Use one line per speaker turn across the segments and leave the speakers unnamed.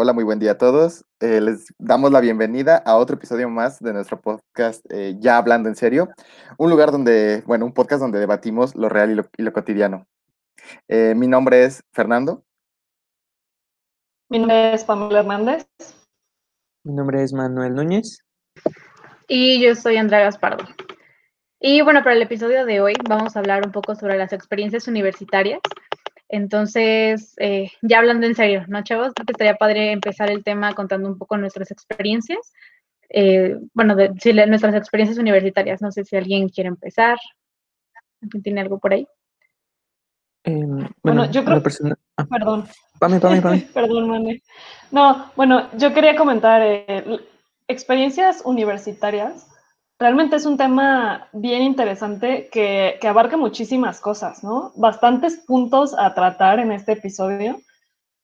Hola, muy buen día a todos. Eh, les damos la bienvenida a otro episodio más de nuestro podcast eh, Ya Hablando en Serio, un lugar donde, bueno, un podcast donde debatimos lo real y lo, y lo cotidiano. Eh, mi nombre es Fernando.
Mi nombre es Pamela Hernández.
Mi nombre es Manuel Núñez.
Y yo soy Andrea Gaspardo. Y bueno, para el episodio de hoy vamos a hablar un poco sobre las experiencias universitarias. Entonces, eh, ya hablando en serio, ¿no, chavos? Creo que estaría padre empezar el tema contando un poco nuestras experiencias. Eh, bueno, de, nuestras experiencias universitarias. No sé si alguien quiere empezar. ¿Alguien tiene algo por ahí?
Eh, bueno,
Bueno, yo creo-
persona- ah,
Perdón.
Pame, Pame, Pame.
Perdón, Mane. No, bueno, yo quería comentar eh, experiencias universitarias. Realmente es un tema bien interesante que, abarca muchísimas cosas, ¿no? Bastantes puntos a tratar en este episodio.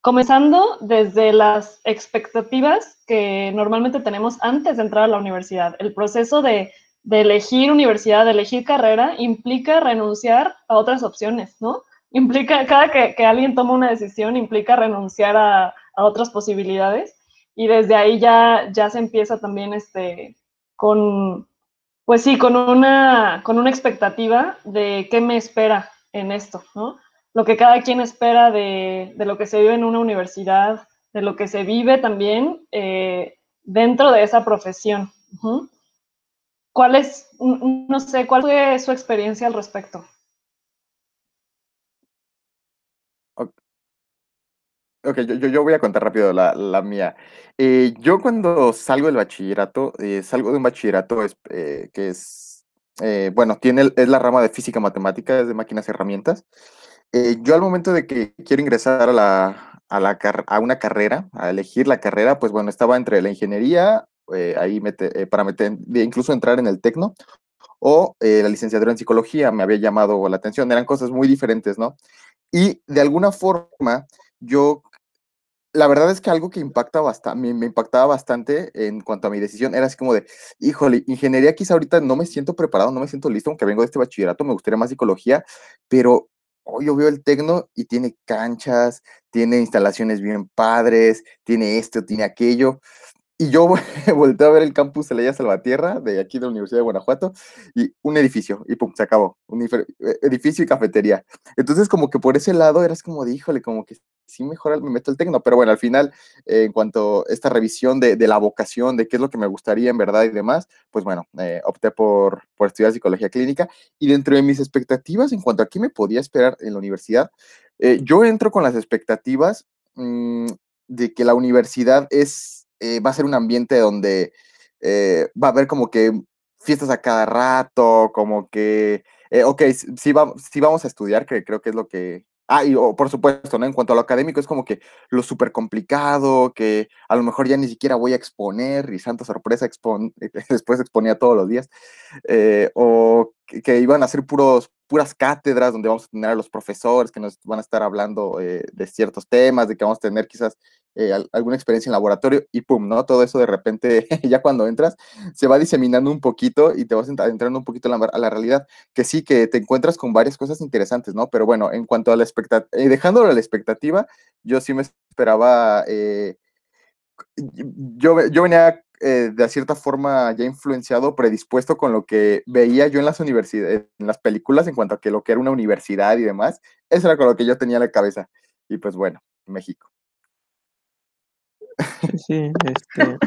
Comenzando desde las expectativas que normalmente tenemos antes de entrar a la universidad. El proceso de, elegir universidad, de elegir carrera, implica renunciar a otras opciones, ¿no? implica, cada que, que, alguien toma una decisión, implica renunciar a, a, otras posibilidades. Y desde ahí ya, ya se empieza también este, con, pues sí, con una, con una expectativa de qué me espera en esto, ¿no? Lo que cada quien espera de, de lo que se vive en una universidad, de lo que se vive también eh, dentro de esa profesión. ¿Cuál es, no sé, cuál fue su experiencia al respecto?
Ok, yo, yo, voy a contar rápido la, la mía. Eh, yo cuando salgo del bachillerato, eh, salgo de un bachillerato es, eh, que es, bueno, tiene, es la rama de física matemática, es de máquinas y herramientas. Eh, yo al momento de que quiero ingresar a, la, a, la, a una carrera, a elegir la carrera, pues bueno, estaba entre la ingeniería, eh, ahí para meter, incluso entrar en el tecno, o eh, la licenciatura en psicología, me había llamado la atención, eran cosas muy diferentes, ¿no? Y de alguna forma, yo la verdad es que algo que impacta bastante, me, impactaba bastante en cuanto a mi decisión era así como de, híjole, ingeniería quizá ahorita no me siento preparado, no me siento listo, aunque vengo de este bachillerato, me gustaría más psicología, pero hoy yo veo el tecno y tiene canchas, tiene instalaciones bien padres, tiene esto, tiene aquello. Y yo volteé a ver el campus de la Salvatierra, de aquí de la Universidad de Guanajuato, y un edificio, y pum, se acabó. Un edificio y cafetería. Entonces, como que por ese lado eras como de, híjole, como que sí mejor me meto el tecno, pero bueno, al final, en cuanto a esta revisión de, de, la vocación, de qué es lo que me gustaría en verdad y demás, pues bueno, eh, opté por, por estudiar psicología clínica y dentro de mis expectativas en cuanto a qué me podía esperar en la universidad, eh, yo entro con las expectativas mmm, de que la universidad es, eh, va a ser un ambiente donde eh, va a haber como que fiestas a cada rato, como que, eh, ok, sí, va, sí vamos a estudiar, que creo que es lo que, Ah, y por supuesto, ¿no? En cuanto a lo académico, es como que lo súper complicado, que a lo mejor ya ni siquiera voy a exponer, y santa sorpresa, expon después exponía todos los días, eh, o que, iban a ser puros, puras cátedras donde vamos a tener a los profesores que nos van a estar hablando eh, de ciertos temas, de que vamos a tener quizás eh, alguna experiencia en laboratorio, y pum, ¿no? Todo eso de repente, ya cuando entras, se va diseminando un poquito y te vas adentrando un poquito a la, a la realidad, que sí, que te encuentras con varias cosas interesantes, ¿no? Pero bueno, en cuanto a la expectativa, eh, dejándolo a la expectativa, yo sí me esperaba, eh, yo, yo venía eh, de cierta forma ya influenciado, predispuesto con lo que veía yo en las universidades, en las películas, en cuanto a que lo que era una universidad y demás, eso era con lo que yo tenía en la cabeza. Y pues bueno, México.
Sí, este,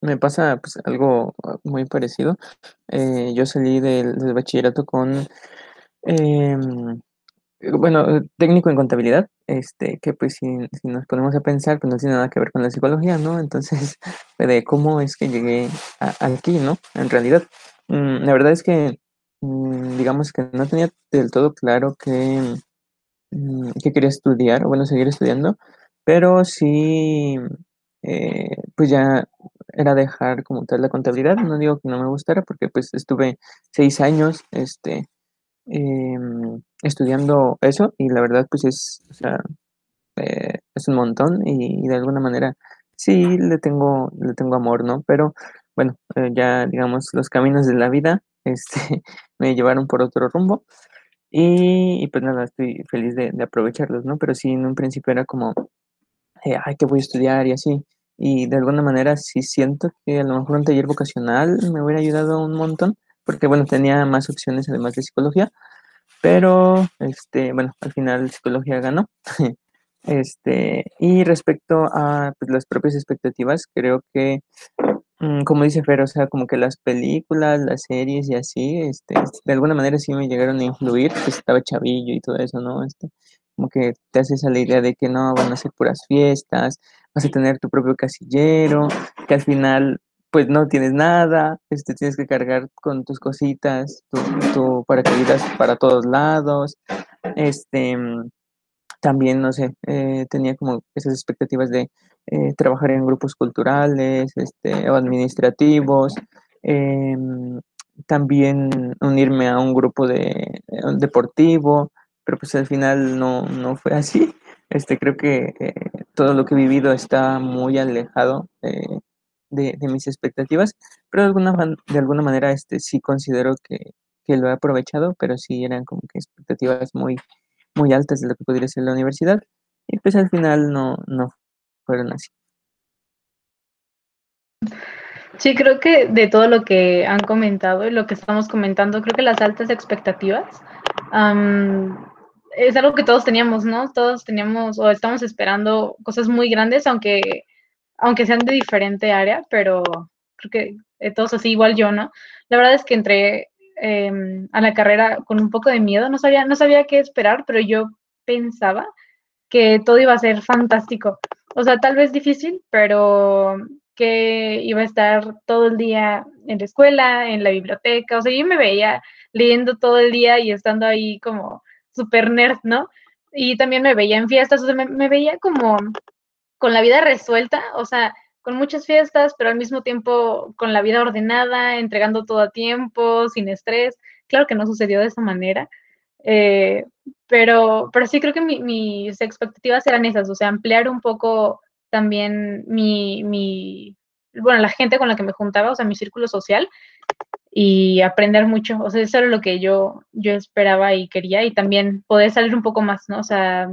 me pasa pues, algo muy parecido. Eh, yo salí del, del bachillerato con, eh, bueno, técnico en contabilidad, este, que pues si, si, nos ponemos a pensar, pues no tiene nada que ver con la psicología, ¿no? Entonces, de cómo es que llegué aquí, ¿no? En realidad, mmm, la verdad es que, mmm, digamos que no tenía del todo claro que, mmm, que quería estudiar, o bueno, seguir estudiando, pero sí eh, pues ya era dejar como tal la contabilidad, no digo que no me gustara porque pues estuve seis años este, eh, estudiando eso y la verdad pues es, eh, es un montón y, de alguna manera sí le tengo, le tengo amor, ¿no? Pero bueno, eh, ya digamos los caminos de la vida este, me llevaron por otro rumbo y, y pues nada, estoy feliz de, de aprovecharlos, ¿no? Pero sí en un principio era como ay, ¿qué voy a estudiar? Y así. Y de alguna manera sí siento que a lo mejor un taller vocacional me hubiera ayudado un montón, porque bueno, tenía más opciones además de psicología, pero este, bueno, al final psicología ganó. Este, y respecto a pues, las propias expectativas, creo que, mm, como dice Fer, o sea, como que las películas, las series y así, este, de alguna manera sí me llegaron a influir, pues estaba chavillo y todo eso, ¿no? Este, como que te haces a la idea de que no, van a ser puras fiestas, vas a tener tu propio casillero, que al final pues no tienes nada, este, tienes que cargar con tus cositas, tu, tu paracaídas para todos lados, este, también, no sé, eh, tenía como esas expectativas de eh, trabajar en grupos culturales este, o administrativos, em, también unirme a un grupo de, deportivo, pero pues al final no, no fue así. Este, creo que eh, todo lo que he vivido está muy alejado de, mis expectativas, pero de alguna, de alguna manera este, sí considero que, que lo he aprovechado, pero sí eran como que expectativas muy, muy altas de lo que podría ser la universidad y pues al final no, no fueron así.
Sí, creo que de todo lo que han comentado y lo que estamos comentando, creo que las altas expectativas es algo que todos teníamos, ¿no? Todos teníamos o estamos esperando cosas muy grandes, aunque, aunque sean de diferente área, pero creo que eh, todos así, igual yo, ¿no? La verdad es que entré Em, a la carrera con un poco de miedo, no sabía, no sabía qué esperar, pero yo pensaba que todo iba a ser fantástico. O sea, tal vez difícil, pero que iba a estar todo el día en la escuela, en la biblioteca, o sea, yo me veía leyendo todo el día y estando ahí como super nerd, ¿no? Y también me veía en fiestas, o sea, me, me veía como con la vida resuelta, o sea, con muchas fiestas, pero al mismo tiempo con la vida ordenada, entregando todo a tiempo, sin estrés. Claro que no sucedió de esa manera, eh, pero, pero sí creo que mis expectativas eran esas, o sea, ampliar un poco también mi, mi, bueno, la gente con la que me juntaba, o sea, mi círculo social y aprender mucho, o sea, eso era lo que yo, yo esperaba y quería y también poder salir un poco más, ¿no? O sea,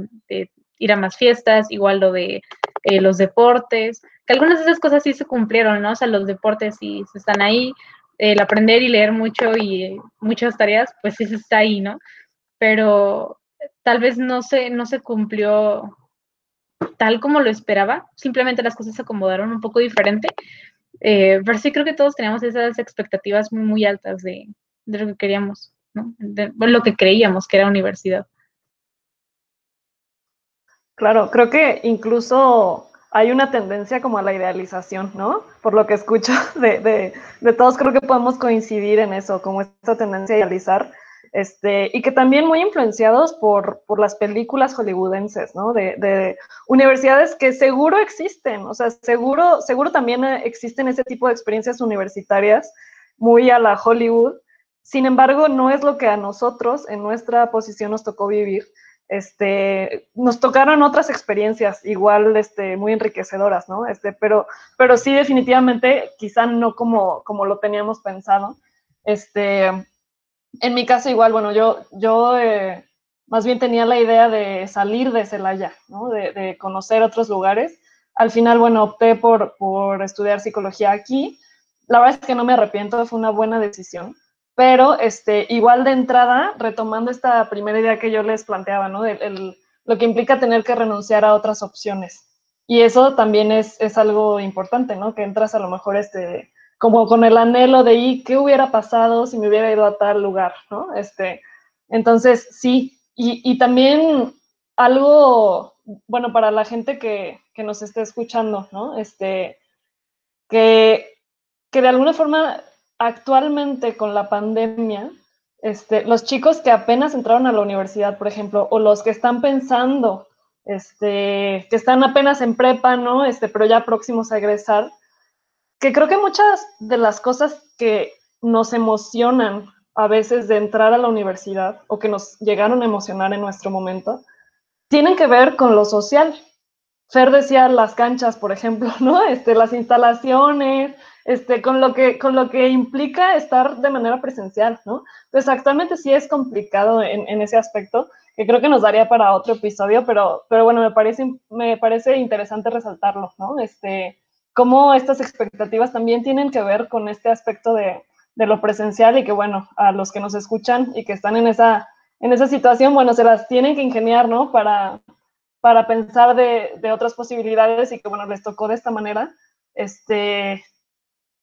ir a más fiestas, igual lo de eh, los deportes, que algunas de esas cosas sí se cumplieron, ¿no? O sea, los deportes sí están ahí, el aprender y leer mucho y muchas tareas, pues sí está ahí, ¿no? Pero tal vez no se, no se cumplió tal como lo esperaba, simplemente las cosas se acomodaron un poco diferente, eh, pero sí creo que todos teníamos esas expectativas muy, muy altas de, de lo que queríamos, ¿no? De, lo que creíamos que era universidad.
Claro, creo que incluso hay una tendencia como a la idealización, ¿no? Por lo que escucho de, de, todos, creo que podemos coincidir en eso, como esta tendencia a idealizar, este, y que también muy influenciados por, por las películas hollywoodenses, ¿no? De, de, universidades que seguro existen, o sea, seguro, seguro también existen ese tipo de experiencias universitarias muy a la Hollywood, sin embargo, no es lo que a nosotros en nuestra posición nos tocó vivir este, nos tocaron otras experiencias igual, este, muy enriquecedoras, ¿no? Este, pero, pero sí definitivamente, quizá no como, como lo teníamos pensado. Este, en mi caso igual, bueno, yo, yo eh, más bien tenía la idea de salir de Celaya, ¿no? De, de, conocer otros lugares. Al final, bueno, opté por, por estudiar psicología aquí. La verdad es que no me arrepiento, fue una buena decisión pero este, igual de entrada, retomando esta primera idea que yo les planteaba, ¿no? lo que implica tener que renunciar a otras opciones. Y eso también es, es, algo importante, ¿no? Que entras a lo mejor este, como con el anhelo de, ¿y qué hubiera pasado si me hubiera ido a tal lugar, ¿no? Este, entonces, sí. Y, y también algo, bueno, para la gente que, que, nos esté escuchando, ¿no? Este, que, que de alguna forma actualmente con la pandemia, este, los chicos que apenas entraron a la universidad, por ejemplo, o los que están pensando, este, que están apenas en prepa, ¿no? Este, pero ya próximos a egresar, que creo que muchas de las cosas que nos emocionan a veces de entrar a la universidad o que nos llegaron a emocionar en nuestro momento, tienen que ver con lo social. Fer decía las canchas, por ejemplo, ¿no? Este, las instalaciones, este, con, lo que, con lo que implica estar de manera presencial, ¿no? Pues actualmente sí es complicado en, ese aspecto. que creo que nos daría para otro episodio, pero, pero bueno, me parece, me parece interesante resaltarlo, ¿no? Este, cómo estas expectativas también tienen que ver con este aspecto de, de lo presencial y que, bueno, a los que nos escuchan y que están en esa, en esa situación, bueno, se las tienen que ingeniar, ¿no? Para, para pensar de, de otras posibilidades y que, bueno, les tocó de esta manera. Este,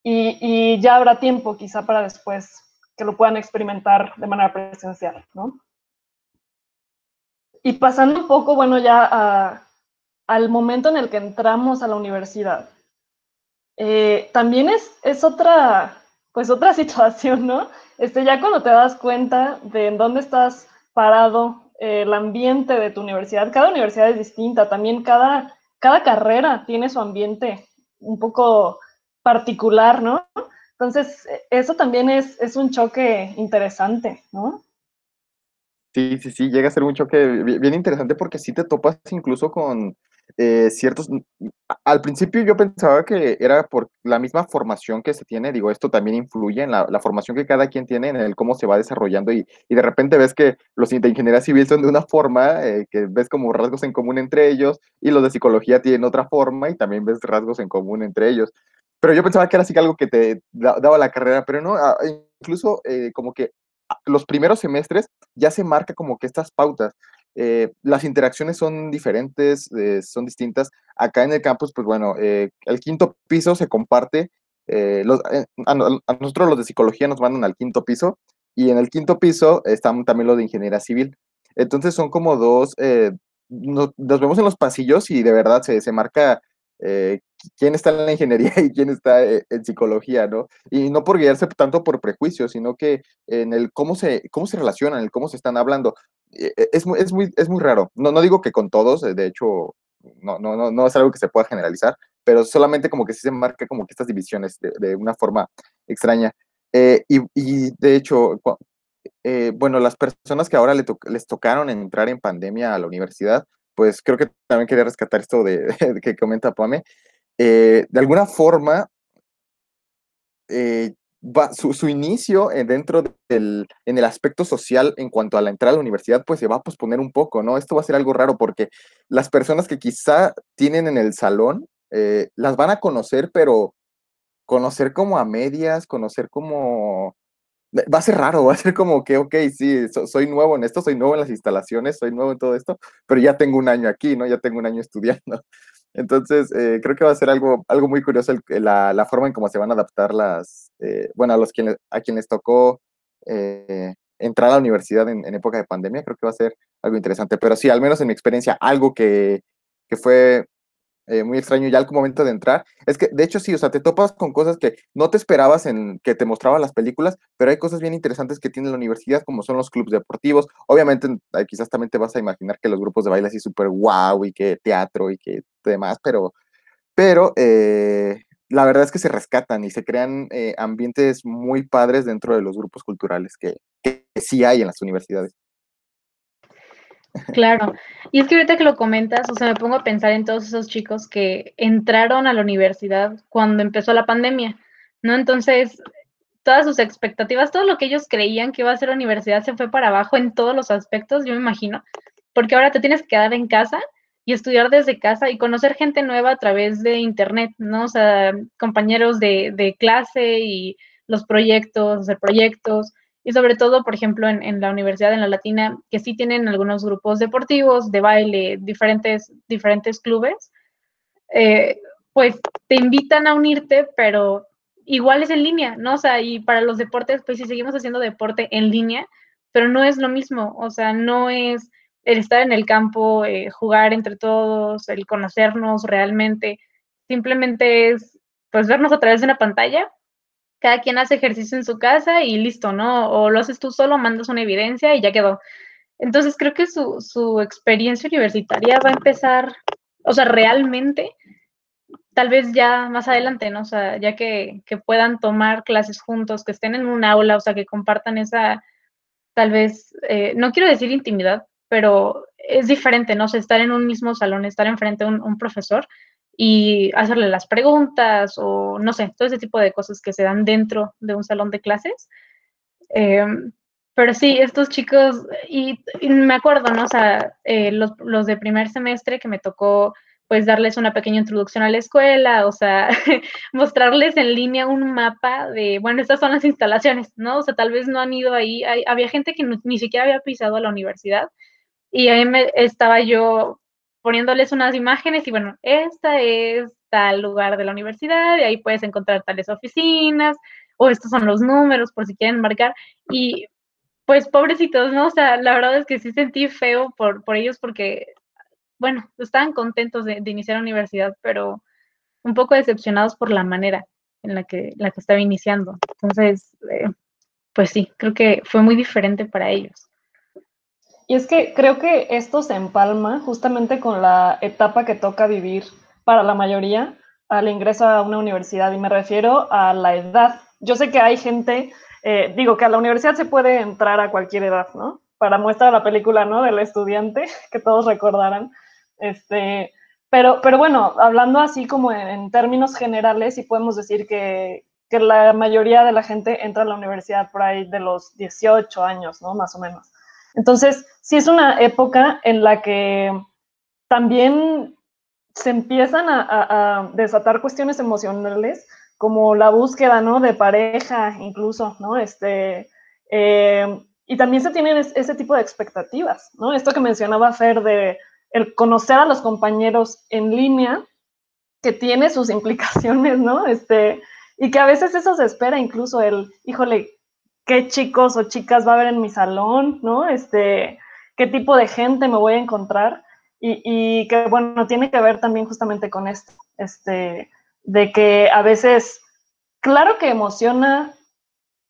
y, ya habrá tiempo quizá para después que lo puedan experimentar de manera presencial, ¿no? Y pasando un poco, bueno, ya al momento en el que entramos a la universidad, eh, también es, es otra, pues otra situación, ¿no? Este, ya cuando te das cuenta de en dónde estás parado, eh, el ambiente de tu universidad, cada universidad es distinta, también cada, cada carrera tiene su ambiente un poco particular, ¿no? Entonces, eso también es, es un choque interesante, ¿no?
Sí, sí, sí, llega a ser un choque bien interesante porque sí te topas incluso con eh, ciertos... Al principio yo pensaba que era por la misma formación que se tiene, digo, esto también influye en la, la formación que cada quien tiene, en el cómo se va desarrollando y, y de repente ves que los de ingeniería civil son de una forma, eh, que ves como rasgos en común entre ellos y los de psicología tienen otra forma y también ves rasgos en común entre ellos. Pero yo pensaba que era así algo que te daba la carrera, pero no, ah, incluso eh, como que los primeros semestres ya se marca como que estas pautas. Eh, las interacciones son diferentes, eh, son distintas. Acá en el campus, pues bueno, el quinto piso se comparte. Los, a, nosotros los de psicología nos mandan al quinto piso y en el quinto piso están también los de ingeniería civil. Entonces son como dos, nos, nos, vemos en los pasillos y de verdad se, se marca quién está en la ingeniería y quién está eh, en psicología, ¿no? Y no por guiarse tanto por prejuicios, sino que en el cómo se, cómo se relacionan, el cómo se están hablando. Eh, es, muy, es, muy, es muy raro. No, no digo que con todos, de hecho, no, no, no, no es algo que se pueda generalizar, pero solamente como que sí se marca como que estas divisiones de, de una forma extraña. Eh, y, y, de hecho, eh, bueno, las personas que ahora le to les tocaron entrar en pandemia a la universidad, pues creo que también quería rescatar esto de, de que comenta Pame. Eh, de alguna forma, eh, va, su, inicio dentro del, en el aspecto social en cuanto a la entrada a la universidad, pues se va a posponer un poco, ¿no? Esto va a ser algo raro porque las personas que quizá tienen en el salón, eh, las van a conocer, pero conocer como a medias, conocer como va a ser raro, va a ser como que, ok, sí, so, soy nuevo en esto, soy nuevo en las instalaciones, soy nuevo en todo esto, pero ya tengo un año aquí, ¿no? Ya tengo un año estudiando. Entonces, eh, creo que va a ser algo, algo muy curioso el, la, la, forma en cómo se van a adaptar las, eh, bueno, a, los quienes, a quienes tocó eh, entrar a la universidad en, época de pandemia, creo que va a ser algo interesante. Pero sí, al menos en mi experiencia, algo que, que fue eh, muy extraño ya al momento de entrar. Es que, de hecho, sí, o sea, te topas con cosas que no te esperabas en que te mostraban las películas, pero hay cosas bien interesantes que tiene la universidad, como son los clubes deportivos. Obviamente, quizás también te vas a imaginar que los grupos de baile así súper guau y que teatro y que demás, pero, pero eh, la verdad es que se rescatan y se crean eh, ambientes muy padres dentro de los grupos culturales que, que sí hay en las universidades.
Claro, y es que ahorita que lo comentas, o sea, me pongo a pensar en todos esos chicos que entraron a la universidad cuando empezó la pandemia, ¿no? Entonces, todas sus expectativas, todo lo que ellos creían que iba a ser universidad se fue para abajo en todos los aspectos, yo me imagino, porque ahora te tienes que quedar en casa y estudiar desde casa y conocer gente nueva a través de internet, ¿no? O sea, compañeros de, clase y los proyectos, hacer proyectos, y sobre todo, por ejemplo, en, la universidad, en la latina, que sí tienen algunos grupos deportivos, de baile, diferentes, diferentes clubes, eh, pues te invitan a unirte, pero igual es en línea, ¿no? O sea, y para los deportes, pues sí seguimos haciendo deporte en línea, pero no es lo mismo, o sea, no es el estar en el campo, eh, jugar entre todos, el conocernos realmente, simplemente es pues vernos a través de una pantalla cada quien hace ejercicio en su casa y listo, ¿no? O lo haces tú solo, mandas una evidencia y ya quedó. Entonces creo que su, su experiencia universitaria va a empezar, o sea, realmente, tal vez ya más adelante, ¿no? O sea, ya que, que puedan tomar clases juntos, que estén en un aula, o sea, que compartan esa, tal vez, eh, no quiero decir intimidad, pero es diferente, ¿no? O sea, estar en un mismo salón, estar enfrente a un, un profesor, y hacerle las preguntas o no sé, todo ese tipo de cosas que se dan dentro de un salón de clases. Eh, pero sí, estos chicos, y, me acuerdo, ¿no? O sea, eh, los, los de primer semestre que me tocó pues darles una pequeña introducción a la escuela, o sea, mostrarles en línea un mapa de, bueno, estas son las instalaciones, ¿no? O sea, tal vez no han ido ahí, había gente que ni siquiera había pisado a la universidad y ahí me, estaba yo poniéndoles unas imágenes y bueno, esta es tal lugar de la universidad y ahí puedes encontrar tales oficinas o estos son los números por si quieren marcar y pues pobrecitos, ¿no? O sea, la verdad es que sí sentí feo por, por ellos porque bueno, estaban contentos de, iniciar la universidad, pero un poco decepcionados por la manera en la que, la que estaba iniciando. Entonces, eh, pues sí, creo que fue muy diferente para ellos.
Y es que creo que esto se empalma justamente con la etapa que toca vivir para la mayoría al ingreso a una universidad, y me refiero a la edad. Yo sé que hay gente, eh, digo que a la universidad se puede entrar a cualquier edad, ¿no? Para muestra la película, ¿no? Del estudiante, que todos recordarán. Este, pero, pero bueno, hablando así como en, términos generales, sí podemos decir que, que, la mayoría de la gente entra a la universidad por ahí de los 18 años, ¿no? Más o menos. Entonces, sí es una época en la que también se empiezan a, desatar cuestiones emocionales, como la búsqueda, ¿no? De pareja, incluso, ¿no? Este, eh, y también se tienen ese tipo de expectativas, ¿no? Esto que mencionaba Fer de el conocer a los compañeros en línea, que tiene sus implicaciones, ¿no? Este, y que a veces eso se espera, incluso el, híjole, qué chicos o chicas va a haber en mi salón, ¿no? Este, qué tipo de gente me voy a encontrar. Y, y, que, bueno, tiene que ver también justamente con esto, este, de que a veces, claro que emociona,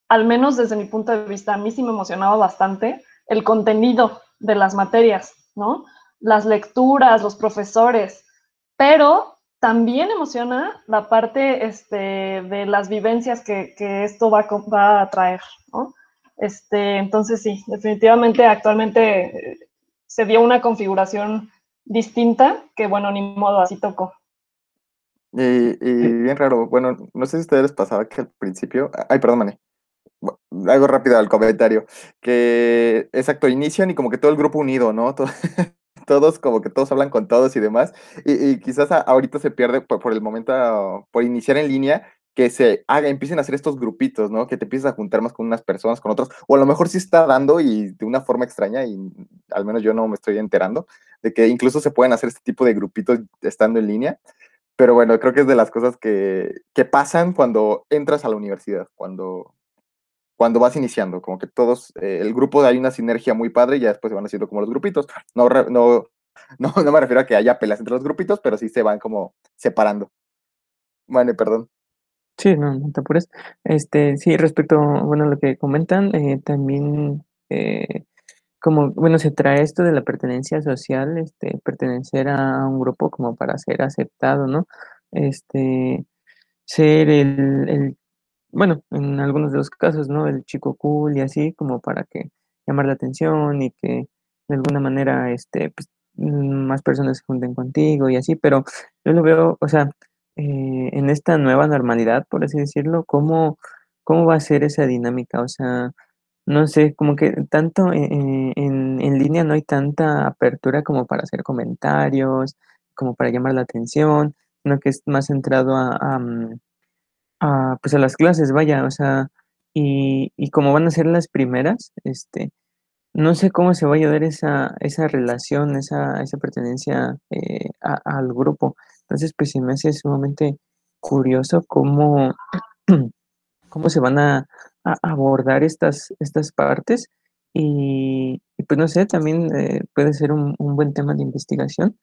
al menos desde mi punto de vista, a mí sí me emocionaba bastante el contenido de las materias, ¿no? las lecturas, los profesores, pero también emociona la parte este, de las vivencias que, esto va, va, a traer, ¿no? Este, entonces sí, definitivamente actualmente eh, se dio una configuración distinta que bueno, ni modo, así tocó.
Y, bien raro, bueno, no sé si a ustedes les pasaba que al principio, ay, perdón, Mane, algo rápido al comentario, que exacto, inician y como que todo el grupo unido, ¿no? todos como que todos hablan con todos y demás, y, quizás ahorita se pierde por, el momento, por iniciar en línea, que se haga, empiecen a hacer estos grupitos, ¿no? Que te empieces a juntar más con unas personas, con otras, o a lo mejor sí está dando y de una forma extraña, y al menos yo no me estoy enterando, de que incluso se pueden hacer este tipo de grupitos estando en línea, pero bueno, creo que es de las cosas que, que pasan cuando entras a la universidad, cuando, cuando vas iniciando, como que todos, eh, el grupo hay una sinergia muy padre y ya después se van haciendo como los grupitos. No, no, no, no me refiero a que haya peleas entre los grupitos, pero sí se van como separando. Bueno, perdón.
Sí, no, no te apures. Este, sí, respecto, bueno, a lo que comentan, eh, también, eh, como, bueno, se trae esto de la pertenencia social, este, pertenecer a un grupo como para ser aceptado, ¿no? Este, ser el bueno, en algunos de los casos, ¿no? El chico cool y así, como para que llamar la atención y que de alguna manera, este, pues, mm, más personas se junten contigo y así, pero yo lo veo, o sea, eh, en esta nueva normalidad, por así decirlo, ¿cómo, cómo va a ser esa dinámica? O sea, no sé, como que tanto en, en, línea no hay tanta apertura como para hacer comentarios, como para llamar la atención, sino que es más centrado a, mm, a, pues a las clases, vaya, o sea, y, y como van a ser las primeras, este, no sé cómo se va a dar esa, esa relación, esa, esa pertenencia eh, al grupo. Entonces, pues se me hace sumamente curioso cómo, cómo se van a, abordar estas, estas partes. Y, pues no sé, también eh, puede ser un, un, buen tema de investigación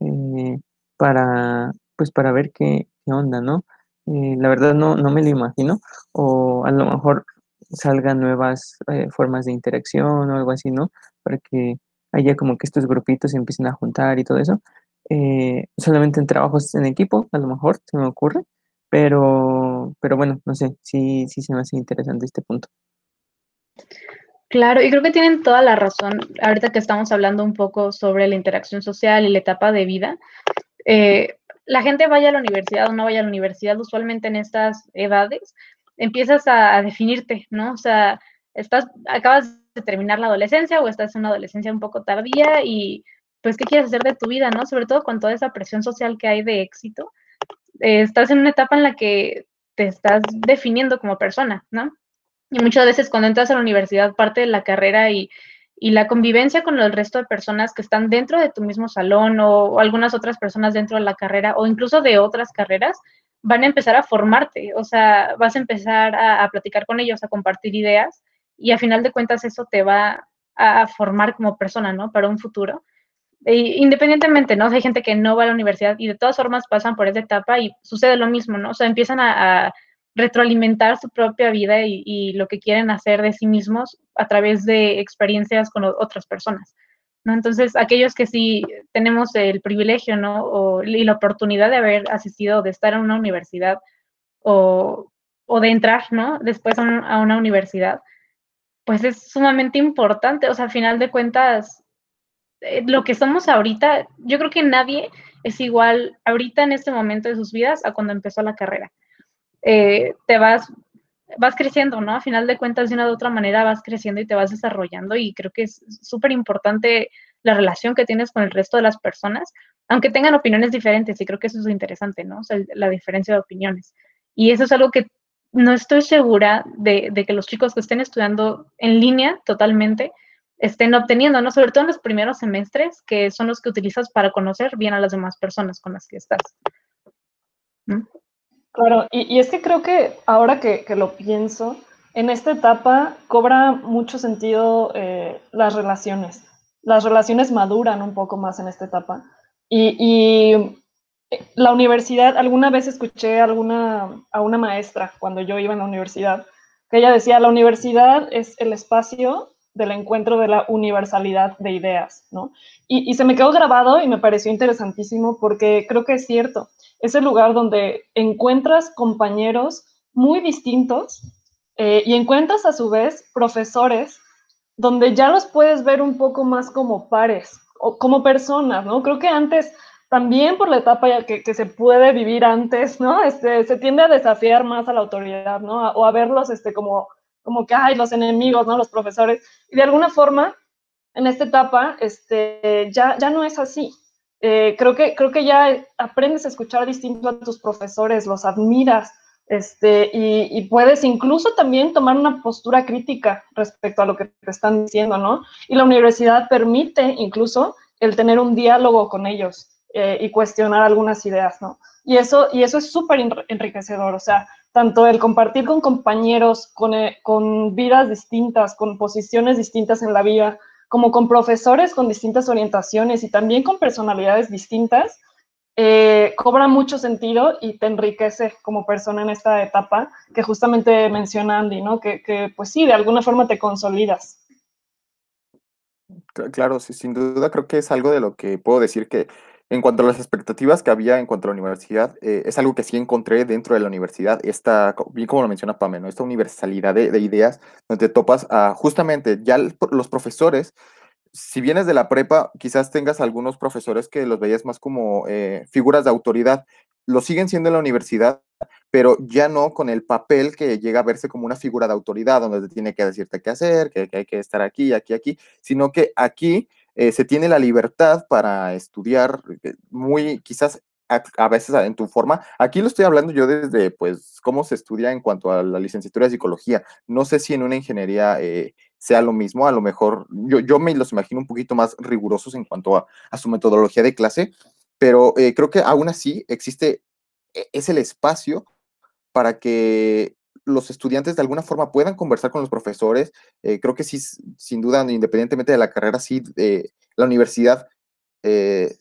eh, para, pues para ver qué, qué onda, ¿no? Eh, la verdad no, no me lo imagino, o a lo mejor salgan nuevas eh, formas de interacción o algo así, ¿no? Para que haya como que estos grupitos se empiecen a juntar y todo eso. Eh, solamente en trabajos en equipo, a lo mejor se me ocurre, pero, pero bueno, no sé, sí, sí se me hace interesante este punto.
Claro, y creo que tienen toda la razón. Ahorita que estamos hablando un poco sobre la interacción social y la etapa de vida, la gente vaya a la universidad o no vaya a la universidad, usualmente en estas edades, empiezas a, definirte, ¿no? O sea, estás, acabas de terminar la adolescencia o estás en una adolescencia un poco tardía y pues qué quieres hacer de tu vida, ¿no? Sobre todo con toda esa presión social que hay de éxito. Eh, estás en una etapa en la que te estás definiendo como persona, ¿no? Y muchas veces cuando entras a la universidad, parte de la carrera y, la convivencia con el resto de personas que están dentro de tu mismo salón o, algunas otras personas dentro de la carrera o incluso de otras carreras, van a empezar a formarte, o sea, vas a empezar a, platicar con ellos, a compartir ideas y a final de cuentas eso te va a formar como persona, ¿no? Para un futuro. independientemente, ¿no? hay gente que no va a la universidad y de todas formas pasan por esa etapa y sucede lo mismo, ¿no? O sea, empiezan a, retroalimentar su propia vida y, lo que quieren hacer de sí mismos a través de experiencias con otras personas, ¿no? Entonces, aquellos que sí tenemos el privilegio, ¿no? Y la oportunidad de haber asistido, de estar en una universidad o, o de entrar, ¿no? Después a, a una universidad, pues es sumamente importante, o sea, al final de cuentas, eh, lo que somos ahorita, yo creo que nadie es igual ahorita en este momento de sus vidas a cuando empezó la carrera. Eh, te vas, vas creciendo, ¿no? A final de cuentas, de una u otra manera vas creciendo y te vas desarrollando y creo que es súper importante la relación que tienes con el resto de las personas, aunque tengan opiniones diferentes, y creo que eso es lo interesante, ¿no? O sea, la diferencia de opiniones. Y eso es algo que no estoy segura de, que los chicos que estén estudiando en línea totalmente estén obteniendo, ¿no? Sobre todo en los primeros semestres, que son los que utilizas para conocer bien a las demás personas con las que estás.
Claro, y, es que creo que ahora que, lo pienso, en esta etapa cobra mucho sentido eh, las relaciones. Las relaciones maduran un poco más en esta etapa. y la universidad, alguna vez escuché a, alguna, a una maestra cuando yo iba en la universidad, que ella decía, la universidad es el espacio del encuentro de la universalidad de ideas, ¿no? Y, se me quedó grabado y me pareció interesantísimo porque creo que es cierto, es el lugar donde encuentras compañeros muy distintos eh, y encuentras a su vez profesores donde ya los puedes ver un poco más como pares o como personas, ¿no? Creo que antes también por la etapa que, que, se puede vivir antes, ¿no? Este, se tiende a desafiar más a la autoridad, ¿no? o a verlos este, como, como que, hay los enemigos, ¿no? Los profesores. Y de alguna forma, en esta etapa, este, ya, ya no es así. Eh, creo, que, creo que ya aprendes a escuchar distinto a tus profesores, los admiras, este, y, y, puedes incluso también tomar una postura crítica respecto a lo que te están diciendo, ¿no? Y la universidad permite incluso el tener un diálogo con ellos. Eh, y cuestionar algunas ideas, ¿no? Y eso, y eso es súper enriquecedor, o sea, tanto el compartir con compañeros, con, eh, con vidas distintas, con posiciones distintas en la vida, como con profesores con distintas orientaciones y también con personalidades distintas, eh, cobra mucho sentido y te enriquece como persona en esta etapa que justamente menciona Andy, ¿no? Que, que pues sí, de alguna forma te consolidas.
Claro, sí, sin duda creo que es algo de lo que puedo decir que en cuanto a las expectativas que había en cuanto a la universidad, eh, es algo que sí encontré dentro de la universidad, esta, bien como lo menciona Pamela, esta universalidad de, ideas, donde topas justamente ya los profesores, si vienes de la prepa, quizás tengas algunos profesores que los veías más como eh, figuras de autoridad, lo siguen siendo en la universidad, pero ya no con el papel que llega a verse como una figura de autoridad, donde te tiene que decirte qué hacer, que hay que estar aquí, aquí, aquí, sino que aquí eh, se tiene la libertad para estudiar eh, muy, quizás a, veces en tu forma. Aquí lo estoy hablando yo desde, pues, cómo se estudia en cuanto a la licenciatura de psicología. No sé si en una ingeniería eh, sea lo mismo, a lo mejor yo, yo me los imagino un poquito más rigurosos en cuanto a, a su metodología de clase, pero creo que aún así existe, e, es el espacio para que los estudiantes de alguna forma puedan conversar con los profesores. Eh, creo que sí, sin duda, independientemente de la carrera, sí, eh, la universidad eh,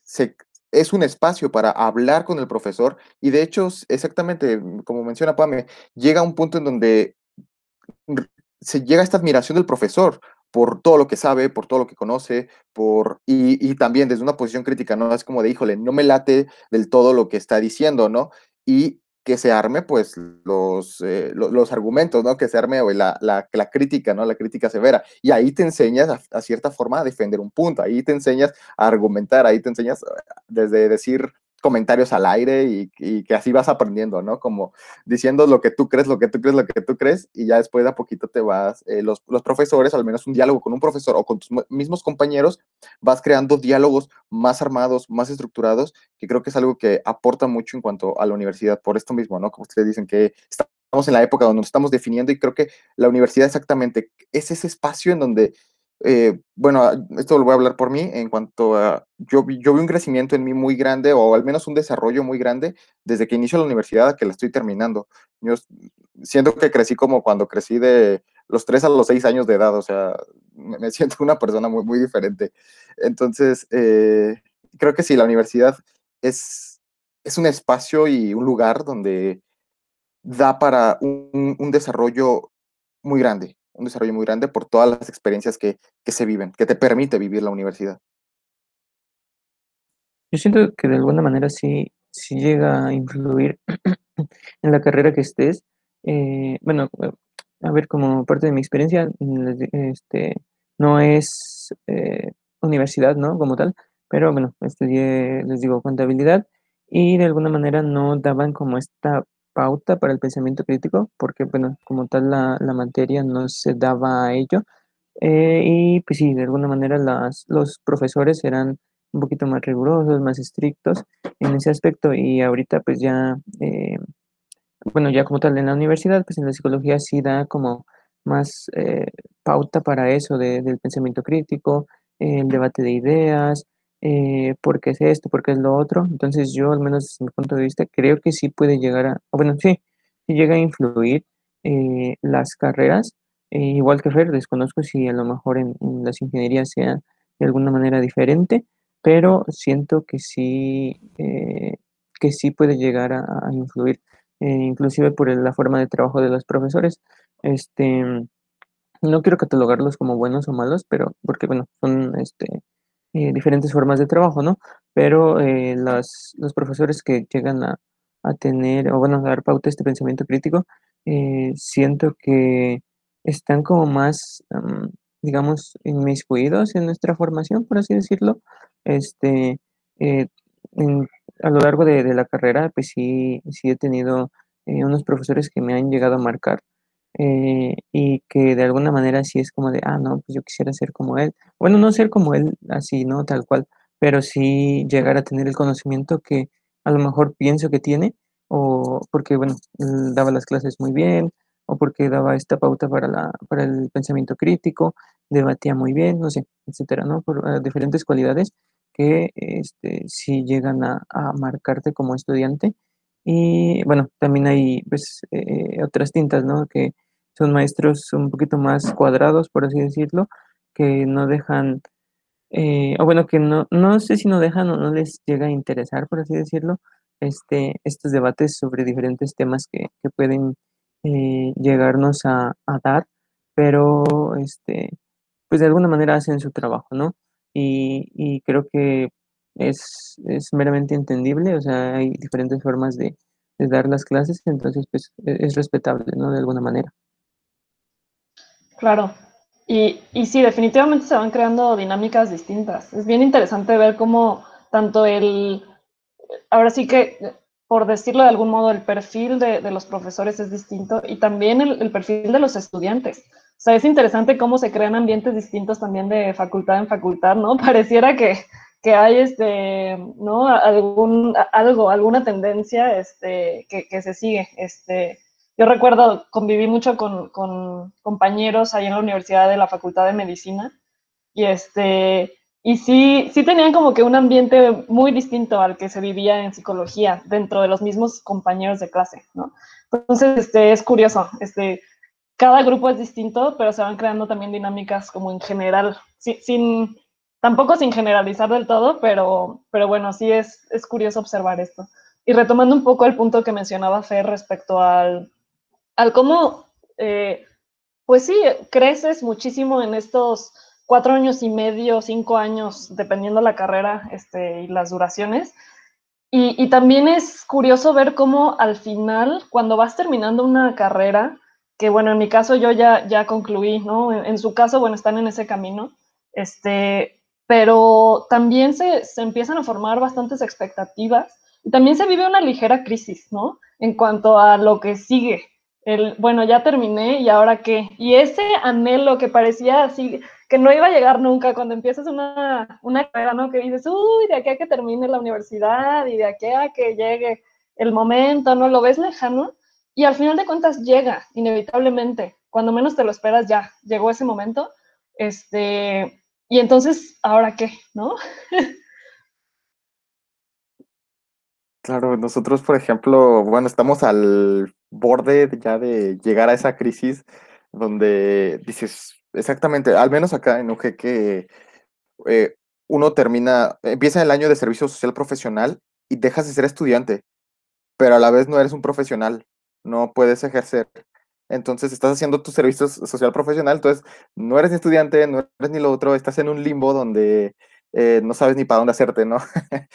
es un espacio para hablar con el profesor y de hecho, exactamente como menciona Pame, llega un punto en donde se llega a esta admiración del profesor por todo lo que sabe, por todo lo que conoce, por y, y, también desde una posición crítica, ¿no? Es como de, híjole, no me late del todo lo que está diciendo, ¿no? Y que se arme pues los, eh, los, argumentos, ¿no? Que se arme la, la, la, crítica, ¿no? La crítica severa. Y ahí te enseñas a, cierta forma a defender un punto, ahí te enseñas a argumentar, ahí te enseñas ah, desde decir, comentarios al aire y, que así vas aprendiendo, ¿no? Como diciendo lo que tú crees, lo que tú crees, lo que tú crees, y ya después de a poquito te vas, eh, los, los, profesores, al menos un diálogo con un profesor o con tus mismos compañeros, vas creando diálogos más armados, más estructurados, que creo que es algo que aporta mucho en cuanto a la universidad, por esto mismo, ¿no? Como ustedes dicen que estamos en la época donde nos estamos definiendo y creo que la universidad exactamente es ese espacio en donde eh, bueno, esto lo voy a hablar por mí en cuanto a, yo, yo vi un crecimiento en mí muy grande, o al menos un desarrollo muy grande, desde que inicio la universidad a que la estoy terminando. Yo siento que crecí como cuando crecí de los 3 a los 6 años de edad, o sea, me, siento una persona muy, muy diferente. Entonces, eh, creo que sí, la universidad es, es un espacio y un lugar donde da para un desarrollo muy grande, un desarrollo muy grande por todas las experiencias que, se viven, que te permite vivir la universidad.
Yo siento que de alguna manera sí, sí llega a influir en la carrera que estés. Eh, bueno, a ver, como parte de mi experiencia, este, no es eh, universidad, ¿no? Como tal, pero bueno, estudié, les digo, contabilidad y de alguna manera no daban como esta pauta para el pensamiento crítico, porque, bueno, como tal la, materia no se daba a ello. Eh, y pues sí, de alguna manera las, los profesores eran un poquito más rigurosos, más estrictos en ese aspecto y ahorita pues ya, eh, bueno, ya como tal en la universidad, pues en la psicología sí da como más eh, pauta para eso del pensamiento crítico, el debate de ideas, eh, por qué es esto, por qué es lo otro. Entonces yo, al menos desde mi punto de vista, creo que sí puede llegar a, bueno, sí, sí llega a influir eh, las carreras. Eh, igual que Fer, desconozco si a lo mejor en, las ingenierías sea de alguna manera diferente, pero siento que sí, que sí puede llegar a, influir, inclusive por la forma de trabajo de los profesores. Este, no quiero catalogarlos como buenos o malos, pero porque, bueno, son este, eh, diferentes formas de trabajo, ¿no? Pero eh, los profesores que llegan a, tener, o bueno, a dar pauta a este pensamiento crítico, eh, siento que están como más, digamos, inmiscuidos en nuestra formación, por así decirlo. Este, a lo largo de, de, la carrera, pues sí, sí he tenido unos profesores que me han llegado a marcar eh, y que de alguna manera sí es como de, ah, no, pues yo quisiera ser como él. Bueno, no ser como él así, ¿no? Tal cual, pero sí llegar a tener el conocimiento que a lo mejor pienso que tiene, o porque, bueno, daba las clases muy bien, o porque daba esta pauta para, la, para el pensamiento crítico, debatía muy bien, no sé, etcétera, ¿no? Por eh, diferentes cualidades que este, sí llegan a, a marcarte como estudiante y bueno, también hay pues eh, otras tintas, ¿no? Que son maestros un poquito más cuadrados, por así decirlo, que no dejan, eh, o bueno, que no, no sé si no dejan o no les llega a interesar, por así decirlo, este, estos debates sobre diferentes temas que, pueden eh, llegarnos a, a, dar, pero este, pues de alguna manera hacen su trabajo, ¿no? Y, y creo que es, es meramente entendible, o sea, hay diferentes formas de, dar las clases, entonces pues e, es respetable, ¿no? De alguna manera.
Claro, y, y sí, definitivamente se van creando dinámicas distintas. Es bien interesante ver cómo tanto el, ahora sí que, por decirlo de algún modo, el perfil de, los profesores es distinto y también el, el, perfil de los estudiantes. O sea, es interesante cómo se crean ambientes distintos también de facultad en facultad, ¿no? Pareciera que que hay este, ¿no? Algún, algo, alguna tendencia este, que, se sigue. Este, yo recuerdo, conviví mucho con, con, compañeros ahí en la Universidad de la Facultad de Medicina y, este, y sí, sí tenían como que un ambiente muy distinto al que se vivía en psicología dentro de los mismos compañeros de clase, ¿no? Entonces, este, es curioso, este, cada grupo es distinto, pero se van creando también dinámicas como en general, sin Tampoco sin generalizar del todo, pero, pero bueno, sí es, es curioso observar esto. Y retomando un poco el punto que mencionaba Fer respecto al, al cómo, eh, pues sí, creces muchísimo en estos cuatro años y medio, cinco años, dependiendo la carrera este, y las duraciones. Y, y, también es curioso ver cómo al final, cuando vas terminando una carrera, que bueno, en mi caso yo ya, ya concluí, ¿no? En, en su caso, bueno, están en ese camino, este, pero también se, empiezan a formar bastantes expectativas Y también se vive una ligera crisis, ¿no? En cuanto a lo que sigue. El, bueno, ya terminé y ahora qué. Y ese anhelo que parecía así, que no iba a llegar nunca cuando empiezas una, una carrera, ¿no? Que dices, uy, de aquí a que termine la universidad y de aquí a que llegue el momento, ¿no? Lo ves lejano y al final de cuentas llega, inevitablemente. Cuando menos te lo esperas, ya llegó ese momento. Este, y entonces, ¿ahora qué? ¿No?
Claro, nosotros, por ejemplo, bueno, estamos al borde ya de llegar a esa crisis donde dices, exactamente, al menos acá en UG que eh, uno termina, empieza el año de servicio social profesional y dejas de ser estudiante, pero a la vez no eres un profesional, no puedes ejercer. Entonces estás haciendo tu servicio social profesional, entonces no eres ni estudiante, no eres ni lo otro, estás en un limbo donde eh, no sabes ni para dónde hacerte, ¿no?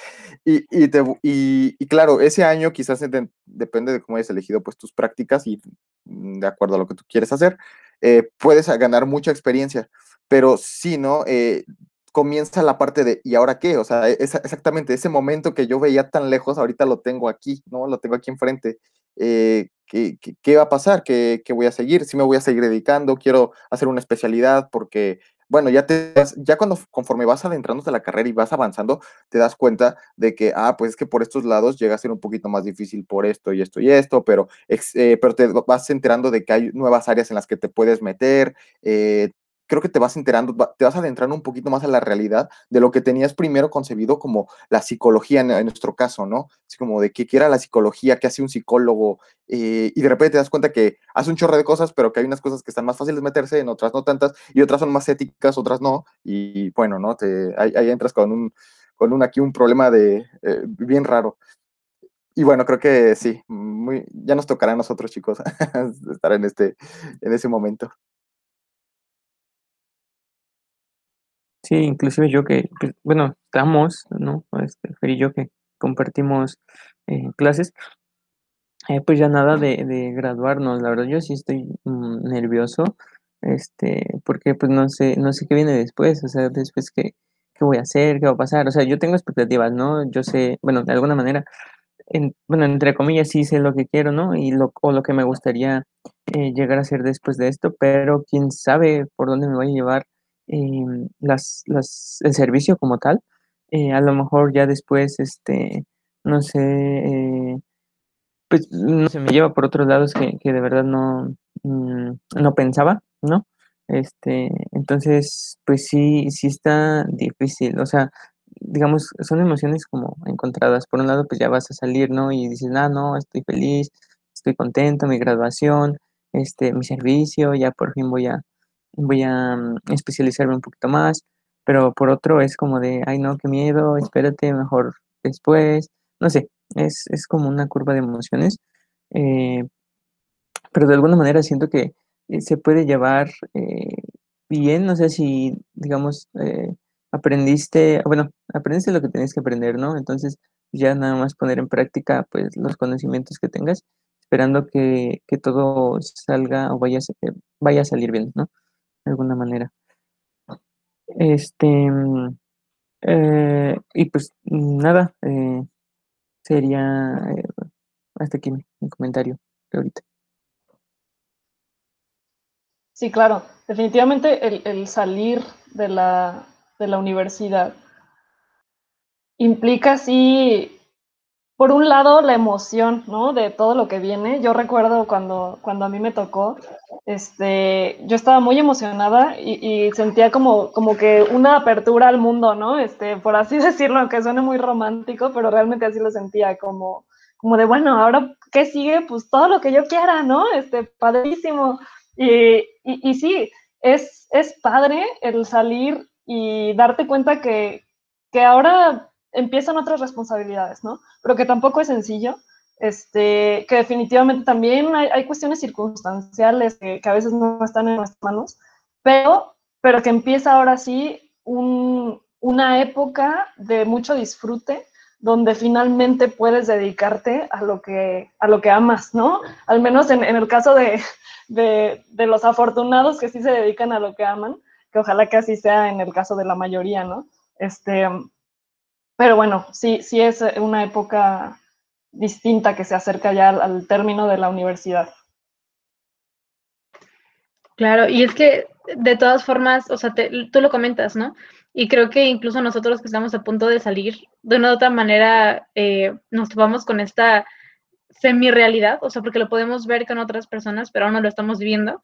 y, y, te, y, y, claro, ese año quizás de, depende de cómo hayas elegido pues tus prácticas y mm, de acuerdo a lo que tú quieres hacer, eh, puedes ganar mucha experiencia, pero si ¿no? Eh, comienza la parte de, ¿y ahora qué? O sea, es exactamente ese momento que yo veía tan lejos, ahorita lo tengo aquí, ¿no? Lo tengo aquí enfrente. Eh, ¿qué, va a pasar? ¿Qué, ¿Qué, voy a seguir? Si me voy a seguir dedicando, quiero hacer una especialidad porque bueno, ya te ya cuando conforme vas adentrándote a la carrera y vas avanzando, te das cuenta de que, ah, pues es que por estos lados llega a ser un poquito más difícil por esto y esto y esto, pero, eh, pero te vas enterando de que hay nuevas áreas en las que te puedes meter, eh, creo que te vas enterando, te vas adentrando un poquito más a la realidad de lo que tenías primero concebido como la psicología en, en nuestro caso, ¿no? Así como de qué era la psicología, qué hace un psicólogo, eh, y de repente te das cuenta que hace un chorro de cosas, pero que hay unas cosas que están más fáciles de meterse, en otras no tantas, y otras son más éticas, otras no, y bueno, ¿no? Te, ahí, ahí entras con un, con un aquí un problema de eh, bien raro. Y bueno, creo que sí, muy, ya nos tocará a nosotros, chicos, estar en, este, en ese momento.
Sí, inclusive yo que, que bueno, estamos, ¿no? Este, Fer y yo que compartimos eh, clases, eh, pues ya nada de, de, graduarnos, la verdad yo sí estoy mmm, nervioso, este, porque pues no sé, no sé qué viene después, o sea, después qué, qué voy a hacer, qué va a pasar, o sea, yo tengo expectativas, ¿no? Yo sé, bueno, de alguna manera, en, bueno, entre comillas sí sé lo que quiero, ¿no? Y lo, o lo que me gustaría eh, llegar a hacer después de esto, pero quién sabe por dónde me va a llevar eh, las, las, el servicio como tal. Eh, a lo mejor ya después, este, no sé, eh, pues no se me lleva por otros lados que, que de verdad no, mmm, no pensaba, ¿no? Este, entonces, pues sí, sí está difícil, o sea, digamos, son emociones como encontradas. Por un lado, pues ya vas a salir, ¿no? Y dices, ah, no, estoy feliz, estoy contento, mi graduación, este, mi servicio, ya por fin voy a, voy a um, especializarme un poquito más, pero por otro es como de, ay no, qué miedo, espérate, mejor después, no sé, es, es como una curva de emociones, eh, pero de alguna manera siento que eh, se puede llevar eh, bien, no sé si, digamos, eh, aprendiste, bueno, aprendiste lo que tenías que aprender, ¿no? Entonces, ya nada más poner en práctica, pues, los conocimientos que tengas, esperando que, que todo salga o vaya vaya a salir bien, ¿no? De alguna manera. Este, eh, y pues nada, eh, sería eh, hasta aquí mi, comentario de ahorita.
Sí, claro, definitivamente el, el salir de la, de la universidad implica sí por un lado, la emoción, ¿no? De todo lo que viene. Yo recuerdo cuando, cuando a mí me tocó, este, yo estaba muy emocionada y, y, sentía como, como que una apertura al mundo, ¿no? Este, por así decirlo, aunque suene muy romántico, pero realmente así lo sentía, como, como de, bueno, ahora, ¿qué sigue? Pues todo lo que yo quiera, ¿no? Este, padrísimo. Y, y, y sí, es, es padre el salir y darte cuenta que, que ahora empiezan otras responsabilidades, ¿no? Pero que tampoco es sencillo, este, que definitivamente también hay, hay cuestiones circunstanciales que, que, a veces no están en nuestras manos, pero, pero que empieza ahora sí un, una época de mucho disfrute donde finalmente puedes dedicarte a lo que, a lo que amas, ¿no? Al menos en, en el caso de, de, de, los afortunados que sí se dedican a lo que aman, que ojalá que así sea en el caso de la mayoría, ¿no? Este, pero bueno, sí, sí es una época distinta que se acerca ya al, al término de la universidad.
Claro, y es que de todas formas, o sea, te, tú lo comentas, ¿no? Y creo que incluso nosotros que estamos a punto de salir, de una u otra manera, eh, nos topamos con esta semi-realidad, o sea, porque lo podemos ver con otras personas, pero aún no lo estamos viviendo.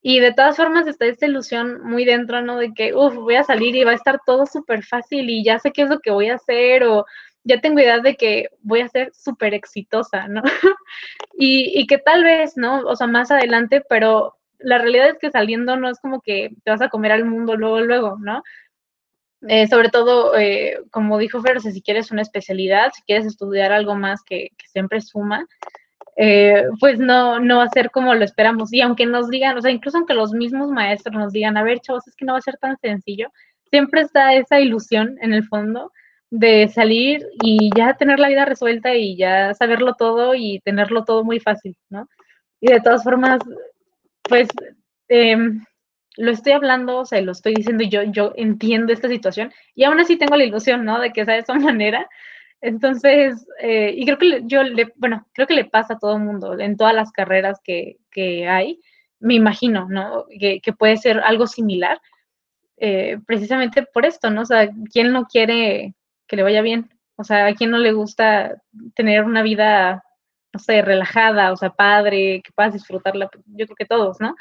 Y de todas formas está esta ilusión muy dentro, ¿no? De que, uff, voy a salir y va a estar todo súper fácil y ya sé qué es lo que voy a hacer o ya tengo idea de que voy a ser súper exitosa, ¿no? y, y que tal vez, ¿no? O sea, más adelante, pero la realidad es que saliendo no es como que te vas a comer al mundo luego, luego, ¿no? Eh, sobre todo, eh, como dijo Fer, si quieres una especialidad, si quieres estudiar algo más que siempre suma, eh, pues no, no va a ser como lo esperamos. Y aunque nos digan, o sea, incluso aunque los mismos maestros nos digan, a ver, chavos, es que no va a ser tan sencillo, siempre está esa ilusión en el fondo de salir y ya tener la vida resuelta y ya saberlo todo y tenerlo todo muy fácil, ¿no? Y de todas formas, pues eh, lo estoy hablando, o sea, lo estoy diciendo yo, yo entiendo esta situación y aún así tengo la ilusión, ¿no? De que sea de esa manera. Entonces, eh, y creo que yo, le, bueno, creo que le pasa a todo el mundo en todas las carreras que, que hay, me imagino, ¿no? Que, que puede ser algo similar, eh, precisamente por esto, ¿no? O sea, ¿quién no quiere que le vaya bien? O sea, ¿a quién no le gusta tener una vida no sé, relajada, o sea, padre, que puedas disfrutarla, yo creo que todos, ¿no?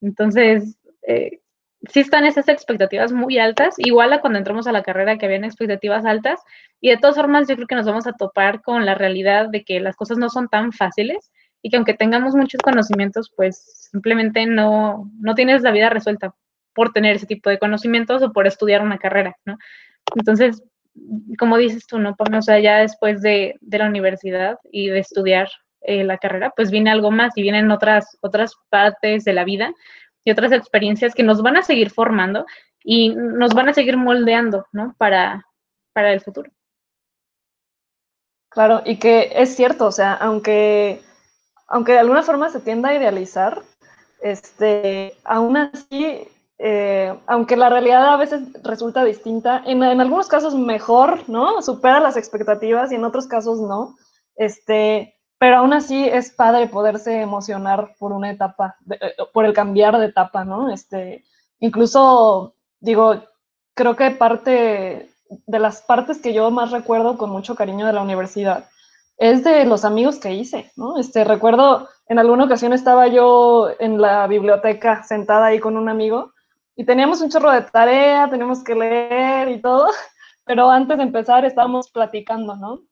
Entonces, eh, sí están esas expectativas muy altas, igual a cuando entramos a la carrera que habían expectativas altas, y de todas formas yo creo que nos vamos a topar con la realidad de que las cosas no son tan fáciles y que aunque tengamos muchos conocimientos, pues simplemente no, no tienes la vida resuelta por tener ese tipo de conocimientos o por estudiar una carrera, ¿no? Entonces, como dices tú, ¿no? O sea, ya después de, de la universidad y de estudiar eh, la carrera, pues viene algo más y vienen otras, otras partes de la vida y otras experiencias que nos van a seguir formando y nos van a seguir moldeando, ¿no? Para, para el futuro.
Claro, y que es cierto, o sea, aunque, aunque de alguna forma se tienda a idealizar, este, aún así eh, aunque la realidad a veces resulta distinta, en, en, algunos casos mejor, ¿no? Supera las expectativas y en otros casos no. Este, pero aún así es padre poderse emocionar por una etapa, eh, por el cambiar de etapa, ¿no? Este, incluso, digo, creo que parte de las partes que yo más recuerdo con mucho cariño de la universidad es de los amigos que hice, ¿no? Este, recuerdo, en alguna ocasión estaba yo en la biblioteca sentada ahí con un amigo y teníamos un chorro de tarea, teníamos que leer y todo, pero antes de empezar estábamos platicando, ¿no?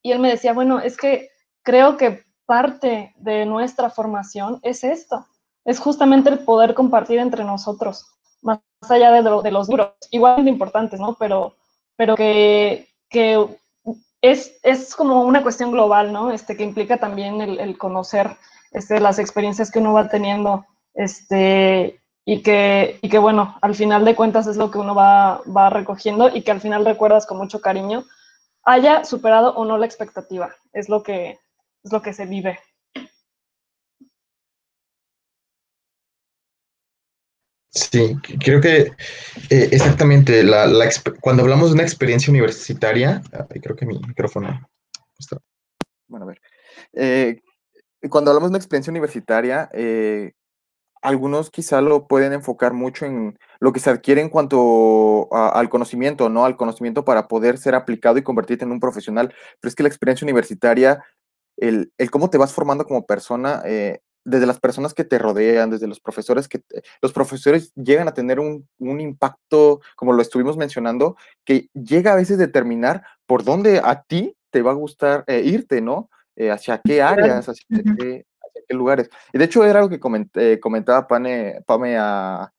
Y él me decía, bueno, es que creo que parte de nuestra formación es esto, es justamente el poder compartir entre nosotros, más allá de, lo, de los libros, igualmente importantes, ¿no? Pero, pero que, que es, es, como una cuestión global, ¿no? Este, que implica también el, el conocer este, las experiencias que uno va teniendo este, y que, y que, bueno, al final de cuentas es lo que uno va, va recogiendo y que al final recuerdas con mucho cariño, haya superado o no la expectativa, es lo que, es lo que se vive.
Sí, creo que eh, exactamente, la, la, cuando hablamos de una experiencia universitaria, creo que mi micrófono está.
Bueno, a ver. Eh, cuando hablamos de una experiencia universitaria, eh, algunos quizá lo pueden enfocar mucho en lo que se adquiere en cuanto a, al conocimiento, ¿no? Al conocimiento para poder ser aplicado y convertirte en un profesional. Pero es que la experiencia universitaria, el, el cómo te vas formando como persona, eh, desde las personas que te rodean, desde los profesores que te, los profesores llegan a tener un, un, impacto, como lo estuvimos mencionando, que llega a veces a determinar por dónde a ti te va a gustar eh, irte, ¿no? Eh, hacia qué áreas, hacia qué, hacia qué lugares. Y de hecho era algo que comenté, comentaba Pane, Pame a,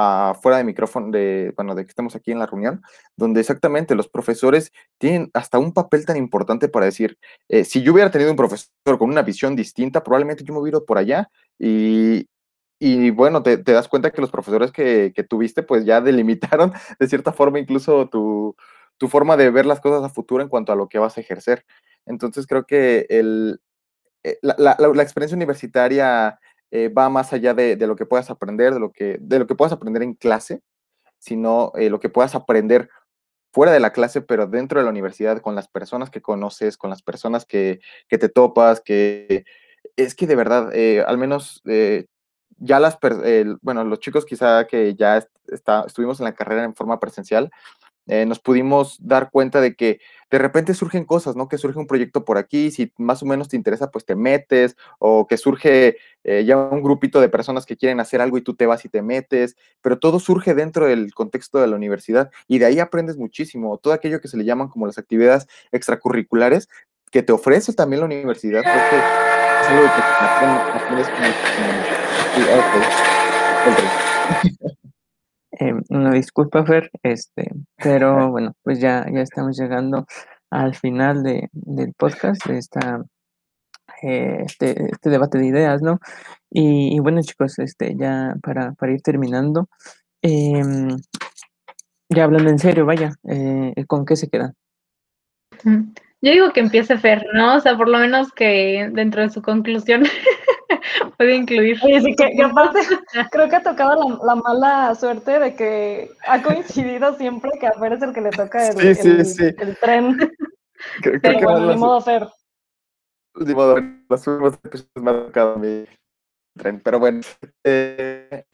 a, fuera de micrófono, de, bueno, de que estemos aquí en la reunión, donde exactamente los profesores tienen hasta un papel tan importante para decir, eh, si yo hubiera tenido un profesor con una visión distinta, probablemente yo me hubiera ido por allá y, y bueno, te, das cuenta que los profesores que, que, tuviste pues ya delimitaron de cierta forma incluso tu, tu forma de ver las cosas a futuro en cuanto a lo que vas a ejercer. Entonces creo que el, eh, la, la, experiencia universitaria eh, va más allá de, lo que puedas aprender, de lo que, de lo que puedas aprender en clase, sino eh, lo que puedas aprender fuera de la clase, pero dentro de la universidad, con las personas que conoces, con las personas que, que te topas, que es que de verdad, eh, al menos ya las, bueno, los chicos quizá que ya está, estuvimos en la carrera en forma presencial, eh, nos pudimos dar cuenta de que de repente surgen cosas, ¿no? Que surge un proyecto por aquí, si más o menos te interesa, pues te metes, o que surge eh, ya un grupito de personas que quieren hacer algo y tú te vas y te metes, pero todo surge dentro del contexto de la universidad y de ahí aprendes muchísimo, todo aquello que se le llaman como las actividades extracurriculares que te ofrece también la universidad, es algo que.
Eh, una disculpa, Fer, este, pero bueno, pues ya, ya estamos llegando al final de, del podcast, de esta, eh, este, este, debate de ideas, ¿no? Y, bueno, chicos, este, ya para, para ir terminando, em, ya hablando en serio, vaya, eh, ¿con qué se quedan?
Yo digo que empiece Fer, ¿no? O sea, por lo menos que dentro de su conclusión puede incluir.
Oye, sí, que, aparte creo que ha tocado la, mala suerte de que ha coincidido siempre que a Fer es el que le toca el, el, tren.
Creo, que bueno, ni modo Fer. Ni modo, las últimas me ha tocado mí tren, pero bueno. Eh,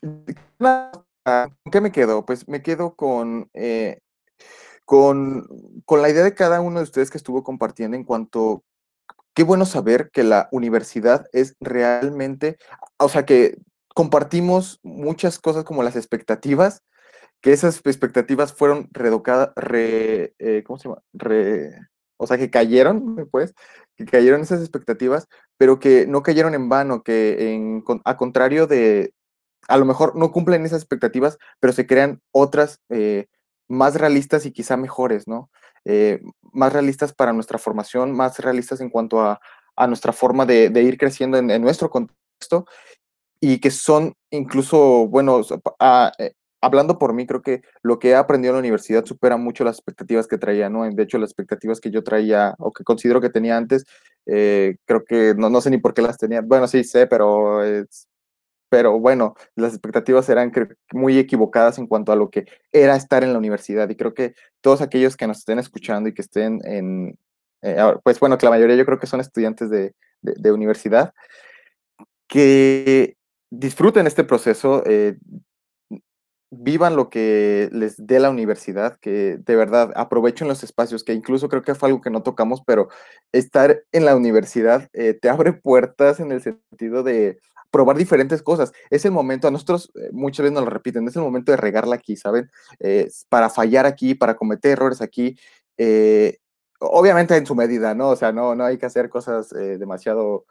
¿Con qué me quedo? Pues me quedo con eh, con, con la idea de cada uno de ustedes que estuvo compartiendo en cuanto, qué bueno saber que la universidad es realmente, o sea, que compartimos muchas cosas como las expectativas, que esas expectativas fueron reeducadas, re, eh, ¿cómo se llama? Re, o sea, que cayeron, pues, que cayeron esas expectativas, pero que no cayeron en vano, que en, a contrario de, a lo mejor no cumplen esas expectativas, pero se crean otras eh, más realistas y quizá mejores, ¿no? Eh, más realistas para nuestra formación, más realistas en cuanto a, nuestra forma de, ir creciendo en, nuestro contexto y que son incluso, bueno, eh, hablando por mí, creo que lo que he aprendido en la universidad supera mucho las expectativas que traía, ¿no? De hecho, las expectativas que yo traía o que considero que tenía antes, eh, creo que no, no, sé ni por qué las tenía. Bueno, sí sé, pero es, pero bueno, las expectativas eran muy equivocadas en cuanto a lo que era estar en la universidad y creo que todos aquellos que nos estén escuchando y que estén en, eh, pues bueno, que la mayoría yo creo que son estudiantes de, universidad, que disfruten este proceso, eh, vivan lo que les dé la universidad, que de verdad aprovechen los espacios, que incluso creo que fue algo que no tocamos, pero estar en la universidad eh, te abre puertas en el sentido de probar diferentes cosas. Es el momento, a nosotros eh, muchas veces nos lo repiten, es el momento de regarla aquí, ¿saben? Eh, para fallar aquí, para cometer errores aquí. Eh, obviamente en su medida, ¿no? O sea, no, no hay que hacer cosas demasiado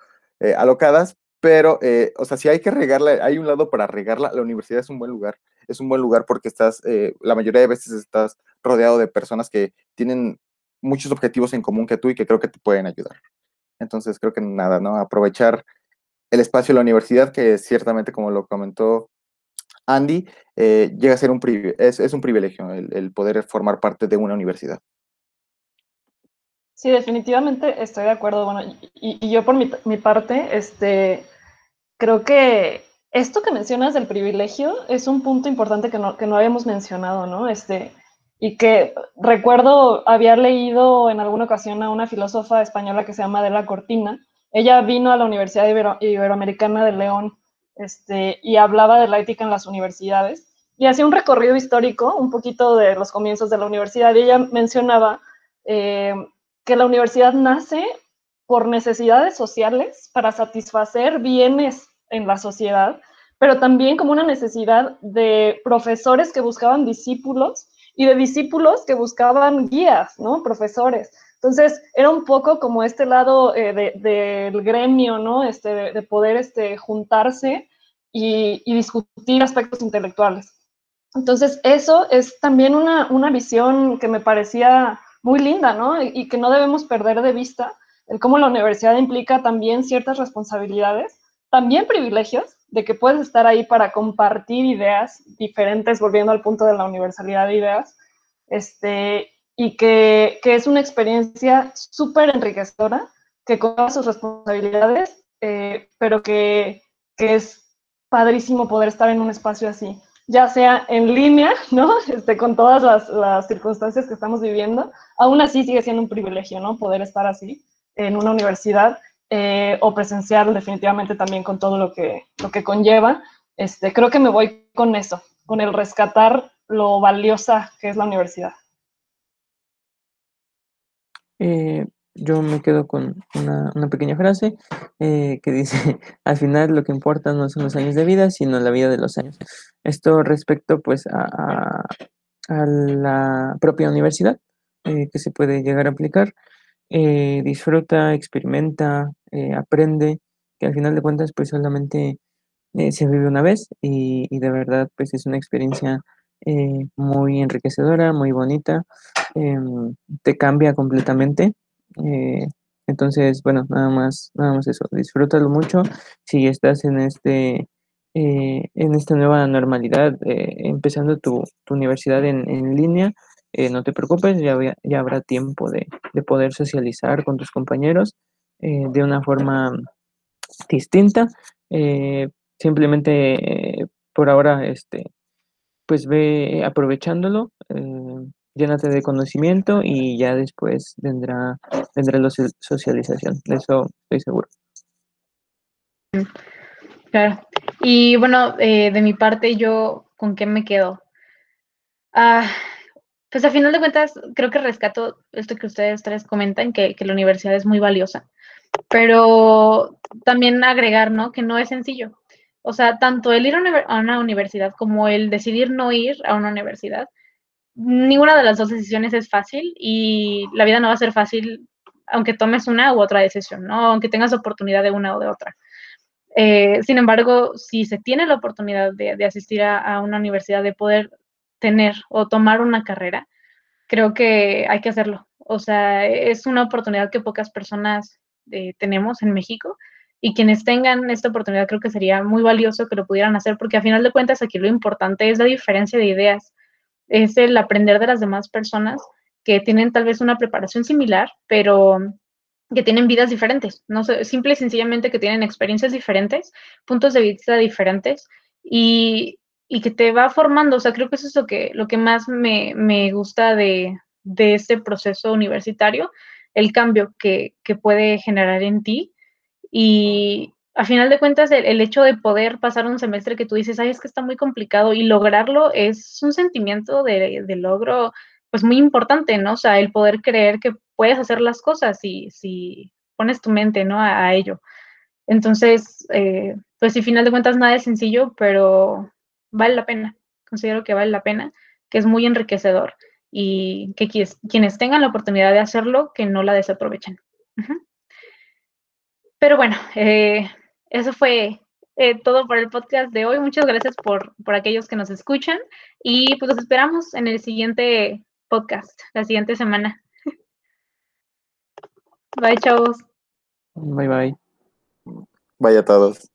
alocadas, pero, o sea, si hay que regarla, hay un lado para regarla, la universidad es un buen lugar, es un buen lugar porque estás, la mayoría de veces estás rodeado de personas que tienen muchos objetivos en común que tú y que creo que te pueden ayudar. Entonces, creo que nada, ¿no? Aprovechar el espacio de la universidad, que ciertamente, como lo comentó Andy, eh, llega a ser un es, es un privilegio el, poder formar parte de una universidad.
Sí, definitivamente estoy de acuerdo. Bueno, y, yo por mi, mi, parte, este, creo que esto que mencionas del privilegio es un punto importante que no, que no habíamos mencionado, ¿no? Este, y que recuerdo había leído en alguna ocasión a una filósofa española que se llama Adela Cortina, ella vino a la Universidad Iberoamericana de León este, y hablaba de la ética en las universidades y hacía un recorrido histórico, un poquito de los comienzos de la universidad. Y ella mencionaba eh, que la universidad nace por necesidades sociales para satisfacer bienes en la sociedad, pero también como una necesidad de profesores que buscaban discípulos y de discípulos que buscaban guías, ¿no? Profesores. Entonces, era un poco como este lado eh, del gremio, ¿no? Este, de, poder este, juntarse y, discutir aspectos intelectuales. Entonces, eso es también una, visión que me parecía muy linda, ¿no? Y, que no debemos perder de vista, el cómo la universidad implica también ciertas responsabilidades, también privilegios, de que puedes estar ahí para compartir ideas diferentes, volviendo al punto de la universalidad de ideas, este, y que, es una experiencia súper enriquecedora, que con sus responsabilidades, eh, pero que, es padrísimo poder estar en un espacio así. ya sea en línea, ¿no? Este, con todas las, las, circunstancias que estamos viviendo, aún así sigue siendo un privilegio, ¿no? Poder estar así en una universidad eh, o presencial definitivamente también con todo lo que, lo que conlleva. Este, creo que me voy con eso, con el rescatar lo valiosa que es la universidad.
Eh, yo me quedo con una, pequeña frase eh, que dice, al final lo que importa no son los años de vida, sino la vida de los años. Esto respecto pues a, a, la propia universidad eh, que se puede llegar a aplicar. Eh, disfruta, experimenta, aprende, que al final de cuentas pues solamente se vive una vez y, y, de verdad pues es una experiencia muy enriquecedora, muy bonita, em, te cambia completamente eh, entonces, bueno, nada más, nada más eso. Disfrútalo mucho. Si estás en este, eh, en esta nueva normalidad, eh, empezando tu, tu, universidad en, en línea, no te preocupes, ya, ya habrá tiempo de, de, poder socializar con tus compañeros de una forma distinta. simplemente por ahora, este, pues ve aprovechándolo llénate de conocimiento y ya después vendrá, vendrá la socialización. De eso estoy seguro.
Claro. Y bueno, eh, de mi parte, yo, ¿con qué me quedo? Ah, pues a final de cuentas, creo que rescato esto que ustedes tres comentan, que, que la universidad es muy valiosa, pero también agregar, ¿no? Que no es sencillo. O sea, tanto el ir a una universidad como el decidir no ir a una universidad, ninguna de las dos decisiones es fácil y la vida no va a ser fácil aunque tomes una u otra decisión, ¿no? Aunque tengas oportunidad de una o de otra. Eh, sin embargo, si se tiene la oportunidad de, asistir a, una universidad, de poder tener o tomar una carrera, creo que hay que hacerlo. O sea, es una oportunidad que pocas personas eh, tenemos en México y quienes tengan esta oportunidad creo que sería muy valioso que lo pudieran hacer porque a final de cuentas aquí lo importante es la diferencia de ideas es el aprender de las demás personas que tienen tal vez una preparación similar, pero que tienen vidas diferentes, no sé, simple y sencillamente que tienen experiencias diferentes, puntos de vista diferentes y, y que te va formando. O sea, creo que eso es lo que, lo que más me, me gusta de, de, este proceso universitario, el cambio que, que puede generar en ti y, a final de cuentas, el, hecho de poder pasar un semestre que tú dices, ay, es que está muy complicado y lograrlo es un sentimiento de, logro, pues muy importante, ¿no? O sea, el poder creer que puedes hacer las cosas si, si pones tu mente, ¿no? A, ello. Entonces, eh, pues, a final de cuentas, nada es sencillo, pero vale la pena. Considero que vale la pena, que es muy enriquecedor y que quienes, tengan la oportunidad de hacerlo, que no la desaprovechen. Pero bueno, eh, eso fue eh, todo por el podcast de hoy. Muchas gracias por, por aquellos que nos escuchan y pues los esperamos en el siguiente podcast, la siguiente semana. Bye, chavos.
Bye, bye.
Bye a todos.